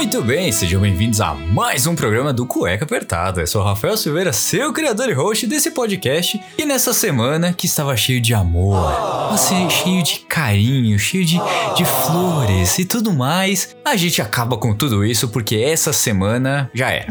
Muito bem, sejam bem-vindos a mais um programa do Cueca Apertada. Eu sou o Rafael Silveira, seu criador e host desse podcast. E nessa semana que estava cheio de amor, você cheio de carinho, cheio de, de flores e tudo mais, a gente acaba com tudo isso porque essa semana já é.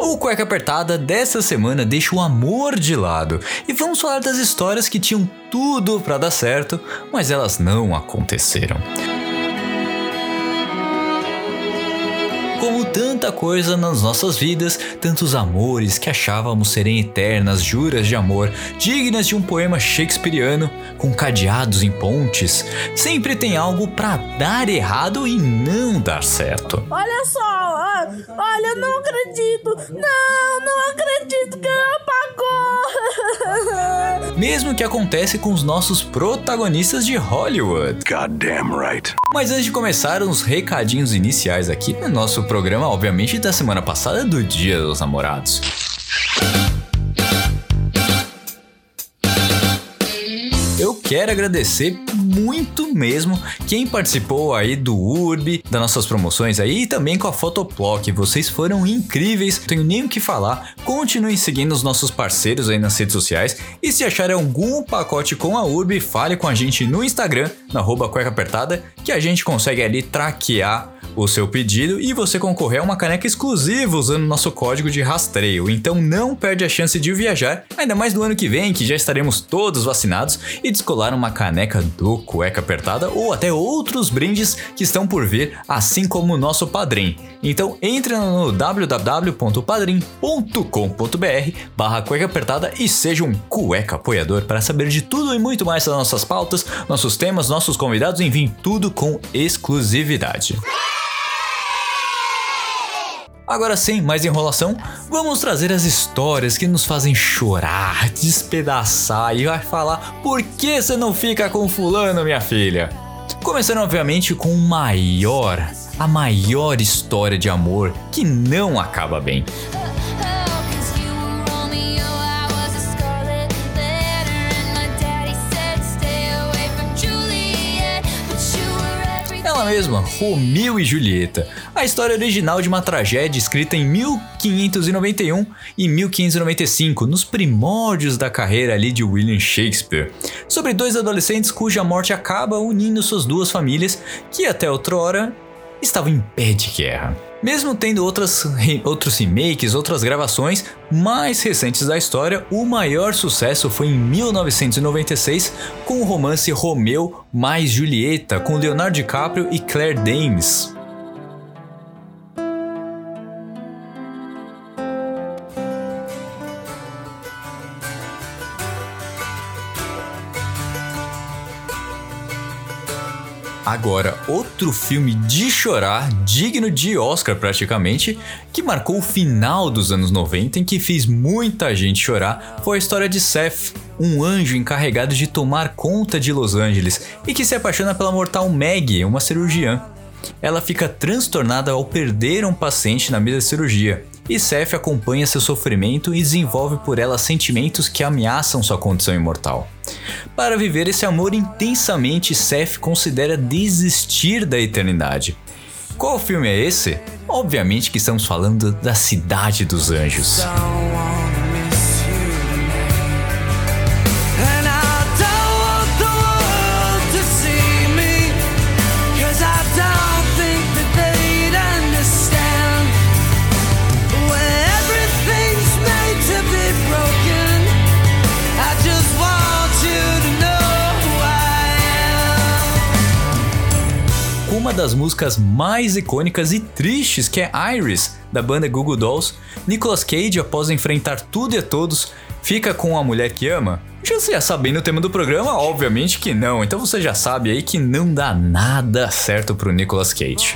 O Cueca Apertada dessa semana deixa o amor de lado e vamos falar das histórias que tinham tudo para dar certo, mas elas não aconteceram. Como tanta coisa nas nossas vidas, tantos amores que achávamos serem eternas juras de amor, dignas de um poema shakespeariano, com cadeados em pontes, sempre tem algo para dar errado e não dar certo. Olha só, olha, eu não acredito. Não, não acredito que apagou. Mesmo que acontece com os nossos protagonistas de Hollywood. Goddamn right. Mas antes de começar, uns recadinhos iniciais aqui no nosso programa, obviamente, da semana passada do Dia dos Namorados. Quero agradecer muito mesmo quem participou aí do Urb, das nossas promoções aí e também com a Fotoplock. Vocês foram incríveis, não tenho nem o que falar. Continuem seguindo os nossos parceiros aí nas redes sociais e se acharem algum pacote com a Urb, fale com a gente no Instagram, na arroba cueca apertada, que a gente consegue ali traquear o seu pedido e você concorrer a uma caneca exclusiva usando nosso código de rastreio. Então não perde a chance de viajar, ainda mais no ano que vem que já estaremos todos vacinados e descolar uma caneca do Cueca Apertada ou até outros brindes que estão por vir, assim como o nosso padrim. Então entre no www.padrim.com.br barra cueca apertada e seja um cueca apoiador para saber de tudo e muito mais das nossas pautas, nossos temas, nossos convidados, enfim, tudo com exclusividade. Agora sem mais enrolação, vamos trazer as histórias que nos fazem chorar, despedaçar e vai falar por que você não fica com fulano, minha filha. Começando obviamente com o maior, a maior história de amor que não acaba bem. Ela mesma, Romeu e Julieta, a história original de uma tragédia escrita em 1591 e 1595, nos primórdios da carreira ali de William Shakespeare, sobre dois adolescentes cuja morte acaba unindo suas duas famílias que até outrora estavam em pé de guerra. Mesmo tendo outras, outros remakes, outras gravações mais recentes da história, o maior sucesso foi em 1996 com o romance Romeu mais Julieta com Leonardo DiCaprio e Claire Danes. Agora, outro filme de chorar, digno de Oscar praticamente, que marcou o final dos anos 90 em que fez muita gente chorar, foi a história de Seth, um anjo encarregado de tomar conta de Los Angeles e que se apaixona pela mortal Maggie, uma cirurgiã. Ela fica transtornada ao perder um paciente na mesa de cirurgia, e Seth acompanha seu sofrimento e desenvolve por ela sentimentos que ameaçam sua condição imortal. Para viver esse amor intensamente, Seth considera desistir da eternidade. Qual filme é esse? Obviamente que estamos falando da Cidade dos Anjos. Uma das músicas mais icônicas e tristes que é Iris, da banda Google Dolls, Nicolas Cage, após enfrentar tudo e a todos, fica com a mulher que ama? Já você já sabendo o tema do programa? Obviamente que não, então você já sabe aí que não dá nada certo pro Nicolas Cage.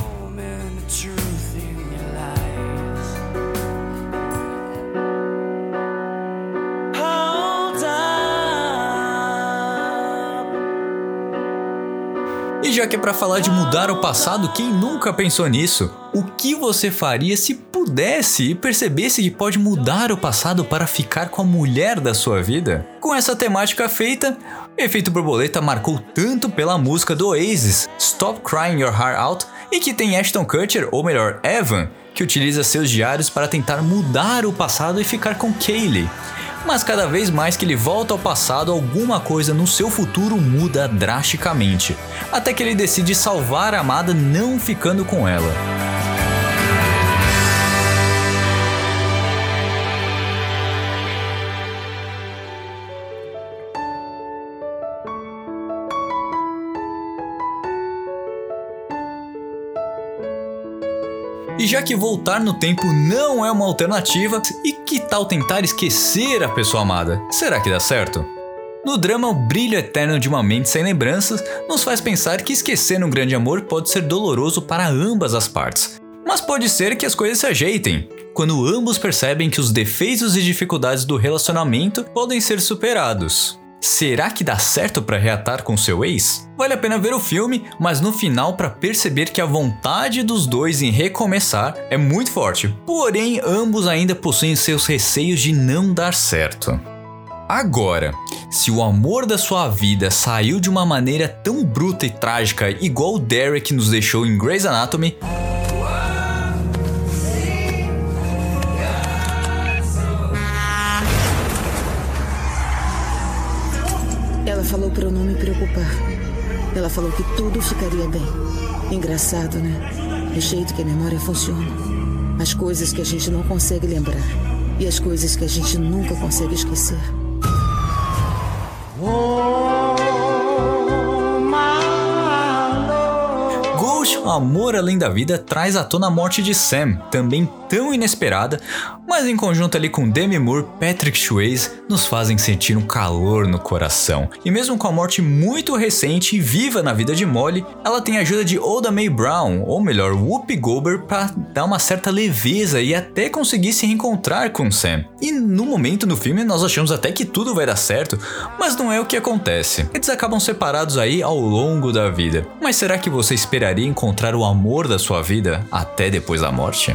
Já que é para falar de mudar o passado, quem nunca pensou nisso? O que você faria se pudesse e percebesse que pode mudar o passado para ficar com a mulher da sua vida? Com essa temática feita, Efeito Borboleta marcou tanto pela música do Oasis, Stop Crying Your Heart Out, e que tem Ashton Kutcher, ou melhor, Evan, que utiliza seus diários para tentar mudar o passado e ficar com Kaylee. Mas cada vez mais que ele volta ao passado, alguma coisa no seu futuro muda drasticamente, até que ele decide salvar a amada não ficando com ela. E já que voltar no tempo não é uma alternativa, e que tal tentar esquecer a pessoa amada? Será que dá certo? No drama, o brilho eterno de uma mente sem lembranças nos faz pensar que esquecer um grande amor pode ser doloroso para ambas as partes. Mas pode ser que as coisas se ajeitem, quando ambos percebem que os defeitos e dificuldades do relacionamento podem ser superados. Será que dá certo para reatar com seu ex? Vale a pena ver o filme, mas no final para perceber que a vontade dos dois em recomeçar é muito forte. Porém, ambos ainda possuem seus receios de não dar certo. Agora, se o amor da sua vida saiu de uma maneira tão bruta e trágica, igual o Derek nos deixou em Grey's Anatomy, falou para eu não me preocupar. Ela falou que tudo ficaria bem. Engraçado, né? O jeito que a memória funciona. As coisas que a gente não consegue lembrar. E as coisas que a gente nunca consegue esquecer. Ghost, Amor Além da Vida, traz à tona a morte de Sam, também tão inesperada, mas em conjunto ali com Demi Moore, Patrick Swayze, nos fazem sentir um calor no coração. E mesmo com a morte muito recente e viva na vida de Molly, ela tem a ajuda de Oda Mae Brown, ou melhor, Whoopi Goldberg, para dar uma certa leveza e até conseguir se reencontrar com Sam. E no momento do filme nós achamos até que tudo vai dar certo, mas não é o que acontece. Eles acabam separados aí ao longo da vida. Mas será que você esperaria encontrar o amor da sua vida até depois da morte?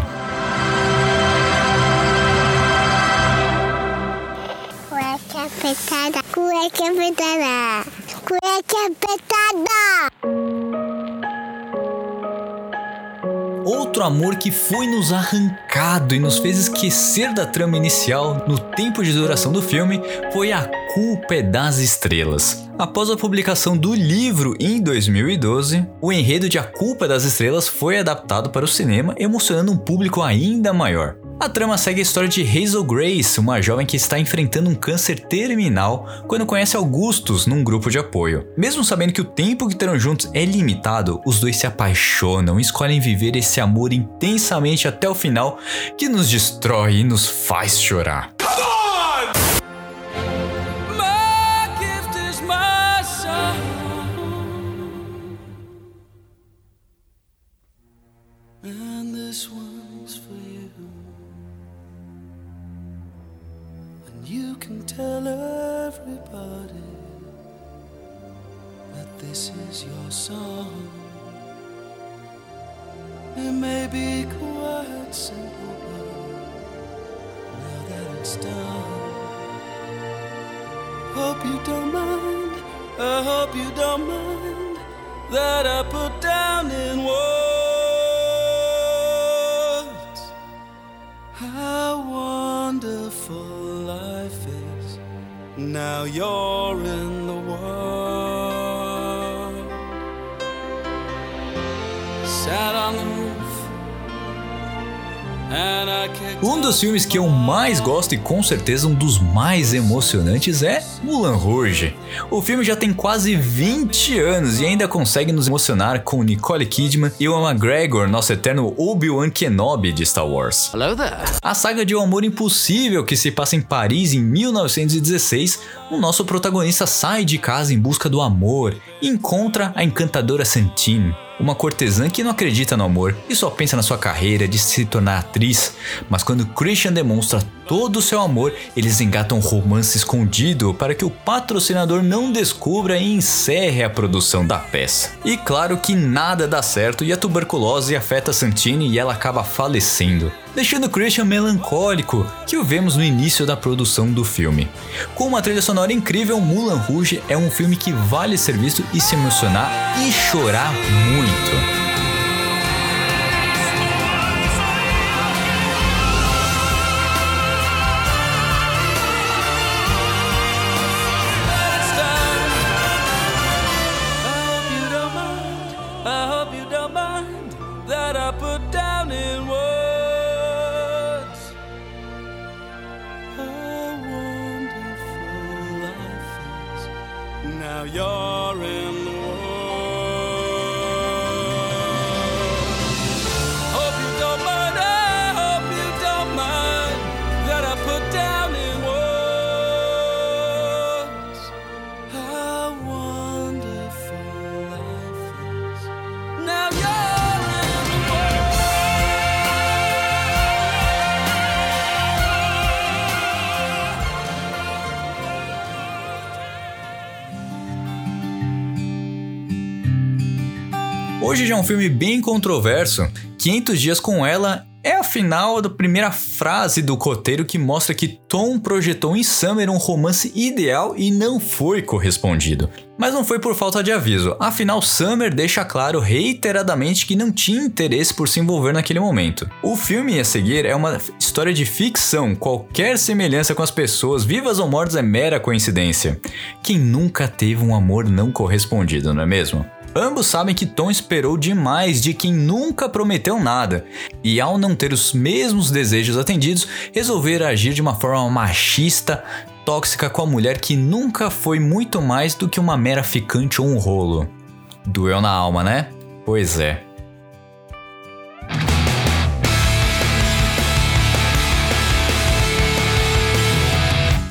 Cueca apertada, cueca apertada. Outro amor que foi nos arrancado e nos fez esquecer da trama inicial no tempo de duração do filme foi A Culpa é das Estrelas. Após a publicação do livro em 2012, o enredo de A Culpa é das Estrelas foi adaptado para o cinema, emocionando um público ainda maior. A trama segue a história de Hazel Grace, uma jovem que está enfrentando um câncer terminal quando conhece Augustus num grupo de apoio. Mesmo sabendo que o tempo que terão juntos é limitado, os dois se apaixonam e escolhem viver esse amor intensamente até o final, que nos destrói e nos faz chorar. Um dos filmes que eu mais gosto e com certeza um dos mais emocionantes é Mulan Rouge. O filme já tem quase 20 anos e ainda consegue nos emocionar com Nicole Kidman e o McGregor, nosso eterno Obi-Wan Kenobi de Star Wars. Hello there. A saga de um amor impossível que se passa em Paris em 1916, o nosso protagonista sai de casa em busca do amor e encontra a encantadora Santine, uma cortesã que não acredita no amor e só pensa na sua carreira de se tornar atriz. Mas quando Christian demonstra todo o seu amor, eles engatam romance escondido para que o patrocinador não descubra e encerre a produção da peça. E claro que nada dá certo e a tuberculose afeta Santini e ela acaba falecendo, deixando Christian melancólico, que o vemos no início da produção do filme. Com uma trilha sonora incrível, Mulan Rouge é um filme que vale ser visto e se emocionar e chorar muito. Hoje já é um filme bem controverso. 500 Dias com Ela é a final da primeira frase do roteiro que mostra que Tom projetou em Summer um romance ideal e não foi correspondido. Mas não foi por falta de aviso, afinal Summer deixa claro reiteradamente que não tinha interesse por se envolver naquele momento. O filme a seguir é uma história de ficção, qualquer semelhança com as pessoas, vivas ou mortas, é mera coincidência. Quem nunca teve um amor não correspondido, não é mesmo? Ambos sabem que Tom esperou demais de quem nunca prometeu nada, e ao não ter os mesmos desejos atendidos, resolveram agir de uma forma machista, tóxica com a mulher que nunca foi muito mais do que uma mera ficante ou um rolo. Doeu na alma, né? Pois é.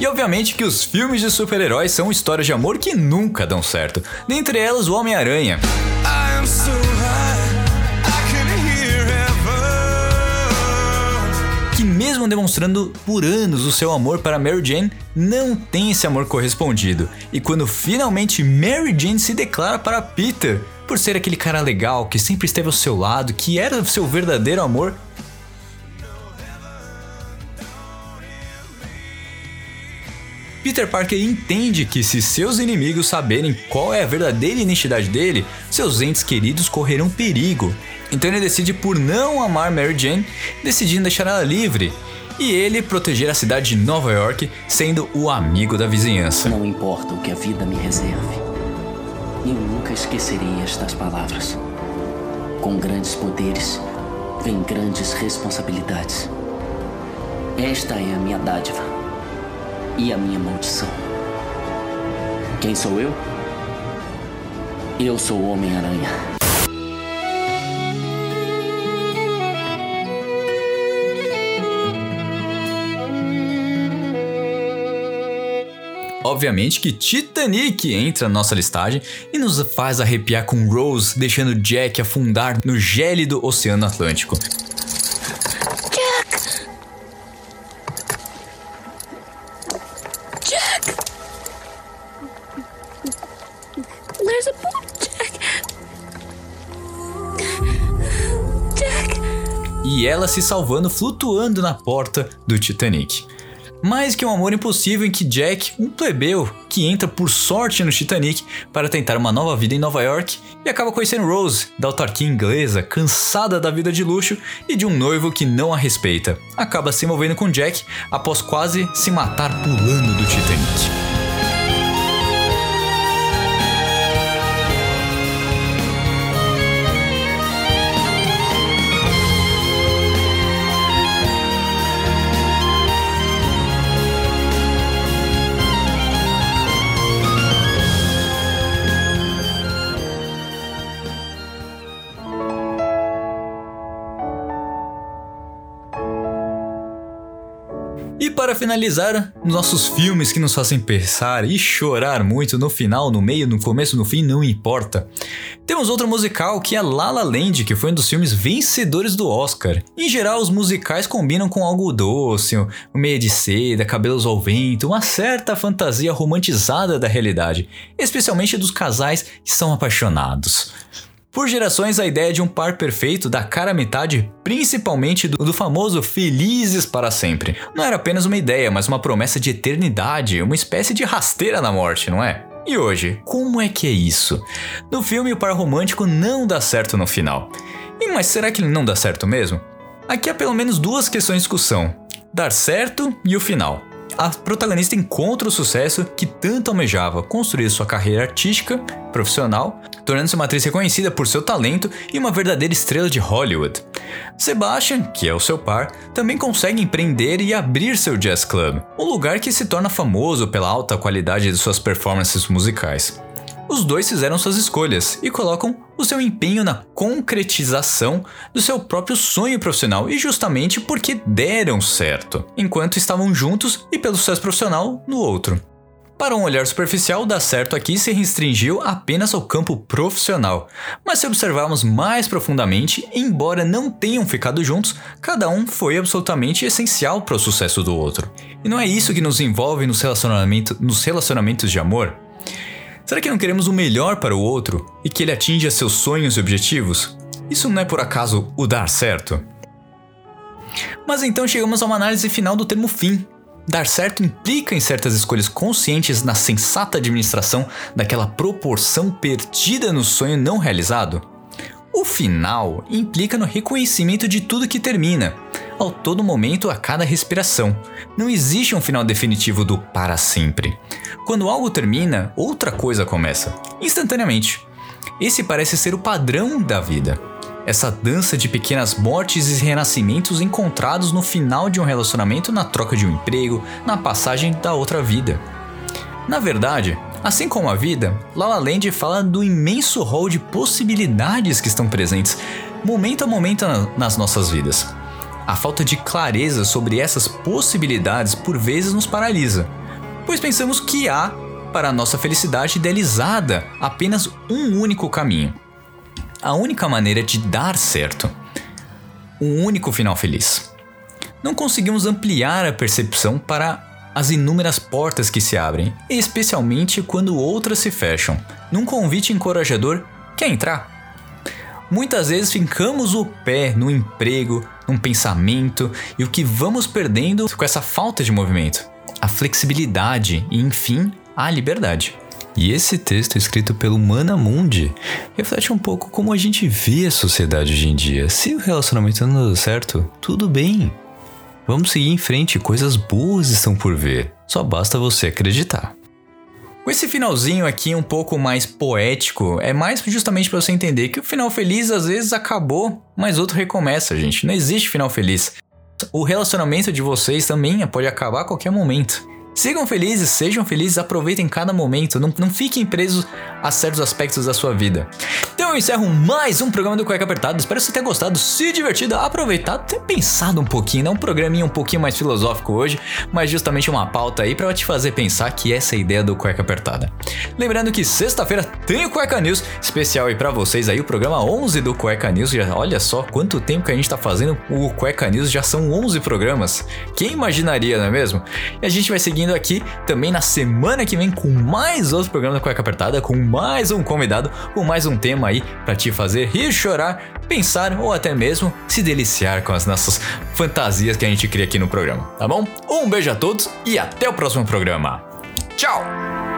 E obviamente que os filmes de super-heróis são histórias de amor que nunca dão certo. Dentre elas, o Homem-Aranha. Que mesmo demonstrando por anos o seu amor para Mary Jane, não tem esse amor correspondido. E quando finalmente Mary Jane se declara para Peter, por ser aquele cara legal que sempre esteve ao seu lado, que era o seu verdadeiro amor, Peter Parker entende que se seus inimigos saberem qual é a verdadeira identidade dele, seus entes queridos correrão perigo. Então ele decide por não amar Mary Jane, decidindo deixar ela livre. E ele proteger a cidade de Nova York, sendo o amigo da vizinhança. Não importa o que a vida me reserve, eu nunca esquecerei estas palavras. Com grandes poderes, vem grandes responsabilidades. Esta é a minha dádiva e a minha maldição. Quem sou eu? Eu sou o Homem-Aranha. Obviamente que Titanic entra na nossa listagem e nos faz arrepiar com Rose deixando Jack afundar no gélido Oceano Atlântico. Ela se salvando flutuando na porta do Titanic. Mais que um amor impossível em que Jack, um plebeu que entra por sorte no Titanic para tentar uma nova vida em Nova York e acaba conhecendo Rose, da autarquia inglesa, cansada da vida de luxo e de um noivo que não a respeita. Acaba se envolvendo com Jack após quase se matar pulando do Titanic. E para finalizar, nossos filmes que nos fazem pensar e chorar muito no final, no meio, no começo, no fim, não importa. Temos outro musical que é La La Land, que foi um dos filmes vencedores do Oscar. Em geral, os musicais combinam com algo doce, meia de seda, cabelos ao vento, uma certa fantasia romantizada da realidade, especialmente dos casais que são apaixonados. Por gerações, a ideia de um par perfeito dá cara a metade, principalmente do, do, famoso Felizes para Sempre. Não era apenas uma ideia, mas uma promessa de eternidade, uma espécie de rasteira na morte, não é? E hoje, como é que é isso? No filme, o par romântico não dá certo no final. E mas será que ele não dá certo mesmo? Aqui há pelo menos duas questões de discussão: dar certo e o final a protagonista encontra o sucesso que tanto almejava, construir sua carreira artística, profissional, tornando-se uma atriz reconhecida por seu talento e uma verdadeira estrela de Hollywood. Sebastian, que é o seu par, também consegue empreender e abrir seu jazz club, um lugar que se torna famoso pela alta qualidade de suas performances musicais. Os dois fizeram suas escolhas e colocam o seu empenho na concretização do seu próprio sonho profissional e justamente porque deram certo, enquanto estavam juntos e pelo sucesso profissional no outro. Para um olhar superficial, dar certo aqui se restringiu apenas ao campo profissional, mas se observarmos mais profundamente, embora não tenham ficado juntos, cada um foi absolutamente essencial para o sucesso do outro. E não é isso que nos envolve nos, relacionamento, nos relacionamentos de amor? Será que não queremos o melhor para o outro e que ele atinja seus sonhos e objetivos? Isso não é por acaso o dar certo? Mas então chegamos a uma análise final do termo fim. Dar certo implica em certas escolhas conscientes na sensata administração daquela proporção perdida no sonho não realizado? O final implica no reconhecimento de tudo que termina, ao todo momento, a cada respiração. Não existe um final definitivo do para sempre. Quando algo termina, outra coisa começa, instantaneamente. Esse parece ser o padrão da vida. Essa dança de pequenas mortes e renascimentos encontrados no final de um relacionamento, na troca de um emprego, na passagem da outra vida. Na verdade, assim como a vida, La La Land fala do imenso rol de possibilidades que estão presentes, momento a momento nas nossas vidas. A falta de clareza sobre essas possibilidades por vezes nos paralisa, pois pensamos que há, para nossa felicidade idealizada, apenas um único caminho. A única maneira de dar certo. Um único final feliz. Não conseguimos ampliar a percepção para as inúmeras portas que se abrem, especialmente quando outras se fecham. Num convite encorajador, quer entrar? Muitas vezes fincamos o pé no emprego, num pensamento e o que vamos perdendo com essa falta de movimento? A flexibilidade e, enfim, a liberdade. E esse texto escrito pelo Mana Mundi reflete um pouco como a gente vê a sociedade hoje em dia. Se o relacionamento não deu certo, tudo bem. Vamos seguir em frente, coisas boas estão por ver. Só basta você acreditar. Com esse finalzinho aqui um pouco mais poético, é mais justamente para você entender que o final feliz às vezes acabou, mas outro recomeça, gente. Não existe final feliz. O relacionamento de vocês também pode acabar a qualquer momento. Sigam felizes, sejam felizes, aproveitem cada momento, não, não fiquem presos a certos aspectos da sua vida. Então eu encerro mais um programa do Cueca Apertado. Espero que você tenha gostado, se divertido, aproveitado, ter pensado um pouquinho, né? Um programinha um pouquinho mais filosófico hoje, mas justamente uma pauta aí para te fazer pensar que essa é a ideia do Cueca Apertada. Lembrando que sexta-feira tem o Cueca News, especial aí para vocês aí, o programa 11 do Cueca News. Já, olha só quanto tempo que a gente tá fazendo o Cueca News, já são 11 programas. Quem imaginaria, não é mesmo? E a gente vai seguindo aqui também na semana que vem com mais outro programa da Cueca Apertada, com mais um convidado, com mais um tema aí para te fazer rir, chorar, pensar ou até mesmo se deliciar com as nossas fantasias que a gente cria aqui no programa, tá bom? Um beijo a todos e até o próximo programa. Tchau!